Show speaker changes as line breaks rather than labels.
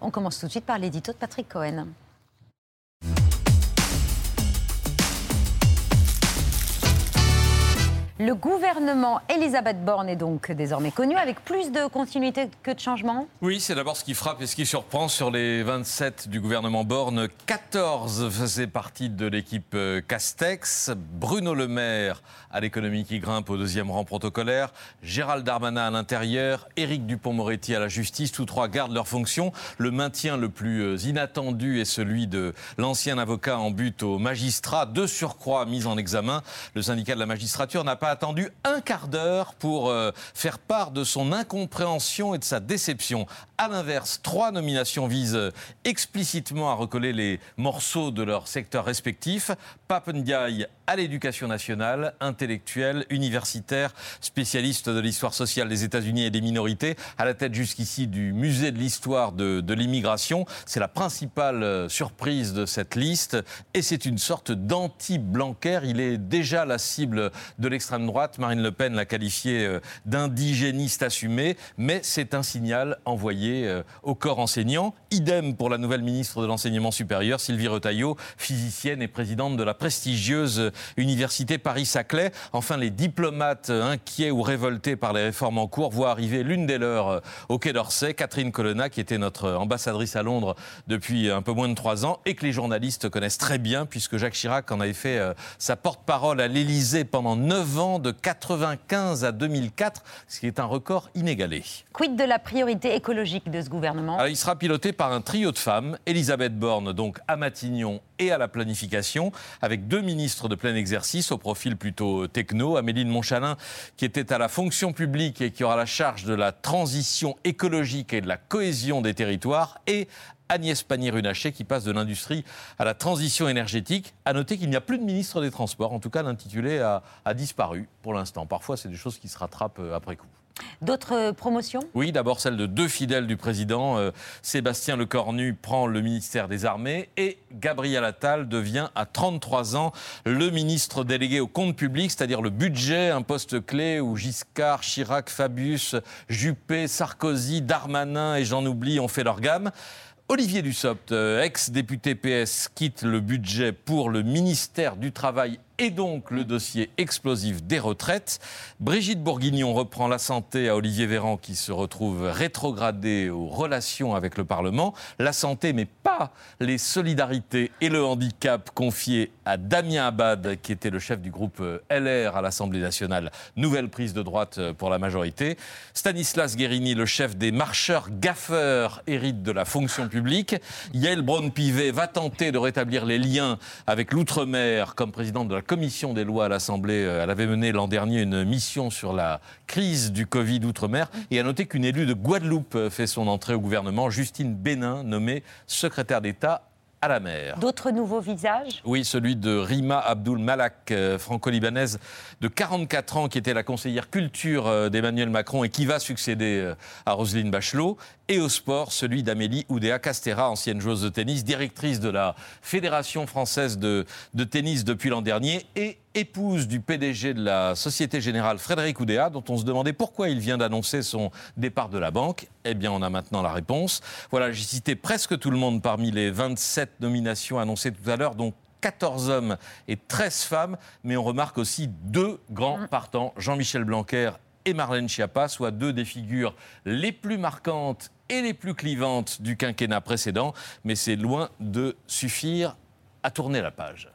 On commence tout de suite par l'édito de Patrick Cohen. Le gouvernement Elisabeth Borne est donc désormais connu avec plus de continuité que de changement
Oui, c'est d'abord ce qui frappe et ce qui surprend sur les 27 du gouvernement Borne. 14 faisaient partie de l'équipe euh, Castex. Bruno Le Maire à l'économie qui grimpe au deuxième rang protocolaire. Gérald Darmanin à l'intérieur. Éric Dupont-Moretti à la justice. Tous trois gardent leurs fonctions. Le maintien le plus euh, inattendu est celui de l'ancien avocat en but au magistrat. De surcroît mis en examen. Le syndicat de la magistrature n'a pas attendu un quart d'heure pour euh, faire part de son incompréhension et de sa déception. À l'inverse, trois nominations visent explicitement à recoller les morceaux de leur secteur respectif. Pape Ndiaye à l'éducation nationale, intellectuel, universitaire, spécialiste de l'histoire sociale des États-Unis et des minorités, à la tête jusqu'ici du musée de l'histoire de, de l'immigration. C'est la principale euh, surprise de cette liste et c'est une sorte d'anti-Blanquer. Il est déjà la cible de l'extrême droite. Marine Le Pen l'a qualifié euh, d'indigéniste assumé, mais c'est un signal envoyé euh, au corps enseignant. Idem pour la nouvelle ministre de l'Enseignement supérieur, Sylvie Retailleau, physicienne et présidente de la prestigieuse Université Paris-Saclay. Enfin, les diplomates inquiets ou révoltés par les réformes en cours voient arriver l'une des leurs euh, au Quai d'Orsay, Catherine Colonna, qui était notre ambassadrice à Londres depuis un peu moins de trois ans et que les journalistes connaissent très bien, puisque Jacques Chirac en avait fait euh, sa porte-parole à l'Élysée pendant neuf ans, de 95 à 2004, ce qui est un record inégalé.
Quid de la priorité écologique de ce gouvernement?
Alors, Il sera piloté par un trio de femmes, Elisabeth Borne, donc à Matignon et à la planification, avec deux ministres de plein exercice au profil plutôt techno. Amélie de Montchalin, qui était à la fonction publique et qui aura la charge de la transition écologique et de la cohésion des territoires, et Agnès Pannier-Runacher qui passe de l'industrie à la transition énergétique. À noter qu'il n'y a plus de ministre des Transports. En tout cas, l'intitulé a, a disparu pour l'instant. Parfois, c'est des choses qui se rattrapent euh, après coup.
D'autres promotions?
Oui, d'abord celle de deux fidèles du président. Euh, Sébastien Lecornu prend le ministère des Armées et Gabriel Attal devient à 33 ans le ministre délégué au compte public, c'est-à-dire le budget, un poste clé où Giscard, Chirac, Fabius, Juppé, Sarkozy, Darmanin et j'en oublie ont fait leur gamme. Olivier Dussopt, euh, ex-député PS, quitte le budget pour le ministère du Travail et donc le dossier explosif des retraites. Brigitte Bourguignon reprend la santé à Olivier Véran qui se retrouve rétrogradé aux relations avec le Parlement. La santé, mais les solidarités et le handicap confiés à Damien Abad, qui était le chef du groupe LR à l'Assemblée nationale. Nouvelle prise de droite pour la majorité. Stanislas Guérini, le chef des marcheurs gaffeurs, hérite de la fonction publique. Yael Braun-Pivet va tenter de rétablir les liens avec l'outre-mer comme présidente de la commission des lois à l'Assemblée. euh, Elle avait mené l'an dernier une mission sur la crise du Covid outre-mer. Et à noter qu'une élue de Guadeloupe euh, fait son entrée au gouvernement, Justine Bénin, nommée secrétaire d'État à la mer.
D'autres nouveaux visages?
Oui, celui de Rima Abdul Malak, euh, franco-libanaise de 44 ans, qui était la conseillère culture euh, d'Emmanuel Macron et qui va succéder euh, à Roselyne Bachelot. Et au sport, celui d'Amélie Oudéa Castera, ancienne joueuse de tennis, directrice de la Fédération française de, de tennis depuis l'an dernier et épouse du PDG de la Société Générale Frédéric Oudéa, dont on se demandait pourquoi il vient d'annoncer son départ de la banque. Eh bien, on a maintenant la réponse. Voilà, j'ai cité presque tout le monde parmi les 27 nominations annoncées tout à l'heure, dont 14 hommes et 13 femmes, mais on remarque aussi deux grands partants, Jean-Michel Blanquer et Marlène Schiappa, soit deux des figures les plus marquantes et les plus clivantes du quinquennat précédent, mais c'est loin de suffire à tourner la page.